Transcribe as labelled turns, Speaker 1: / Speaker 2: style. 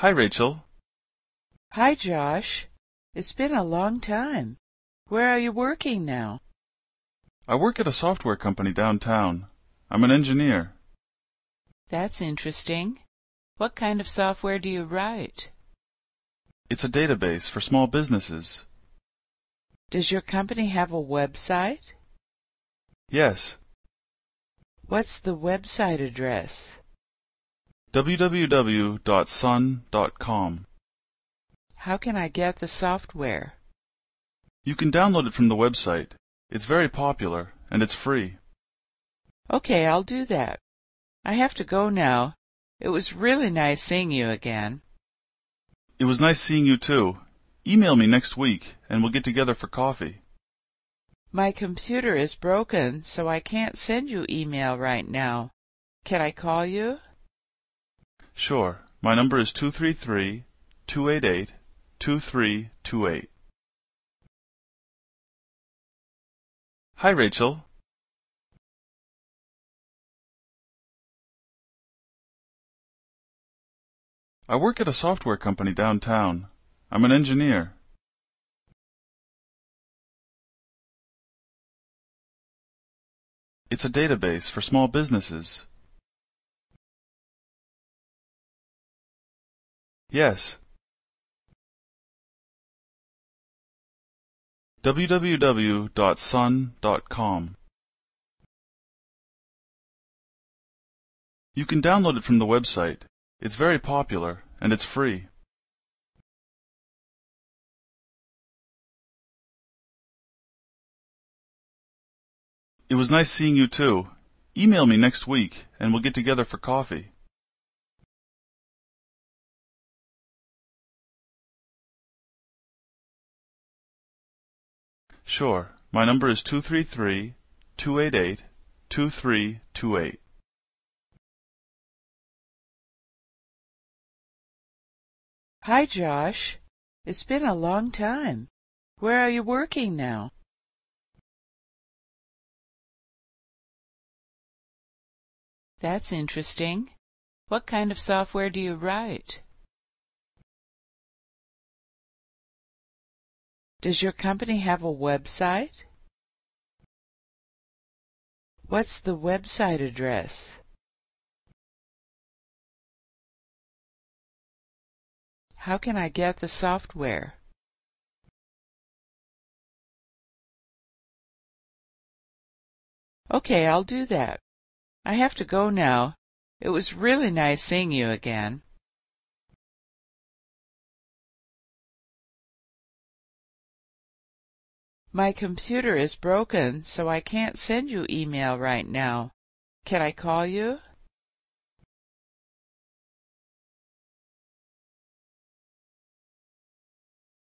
Speaker 1: Hi, Rachel.
Speaker 2: Hi, Josh. It's been a long time. Where are you working now?
Speaker 1: I work at a software company downtown. I'm an engineer.
Speaker 2: That's interesting. What kind of software do you write?
Speaker 1: It's a database for small businesses.
Speaker 2: Does your company have a website?
Speaker 1: Yes,
Speaker 2: What's the website address?
Speaker 1: www.sun.com.
Speaker 2: How can I get the software?
Speaker 1: You can download it from the website. It's very popular, and it's free.
Speaker 2: Okay, I'll do that. I have to go now. It was really nice seeing you again.
Speaker 1: It was nice seeing you too. Email me next week, and we'll get together for coffee.
Speaker 2: My computer is broken, so I can't send you email right now. Can I call you?
Speaker 1: Sure. My number is two three three two eight eight two three two eight. Hi, Rachel. I work at a software company downtown. I'm an engineer. It's a database for small businesses. Yes. www.sun.com. You can download it from the website. It's very popular, and it's free. It was nice seeing you too. Email me next week, and we'll get together for coffee. Sure. My number is two three three two eight eight two three two eight.
Speaker 2: Hi, Josh. It's been a long time. Where are you working now? That's interesting. What kind of software do you write? Does your company have a website? What's the website address? How can I get the software? Okay, I'll do that. I have to go now. It was really nice seeing you again. My computer is broken, so I can't send you email right now. Can I call you?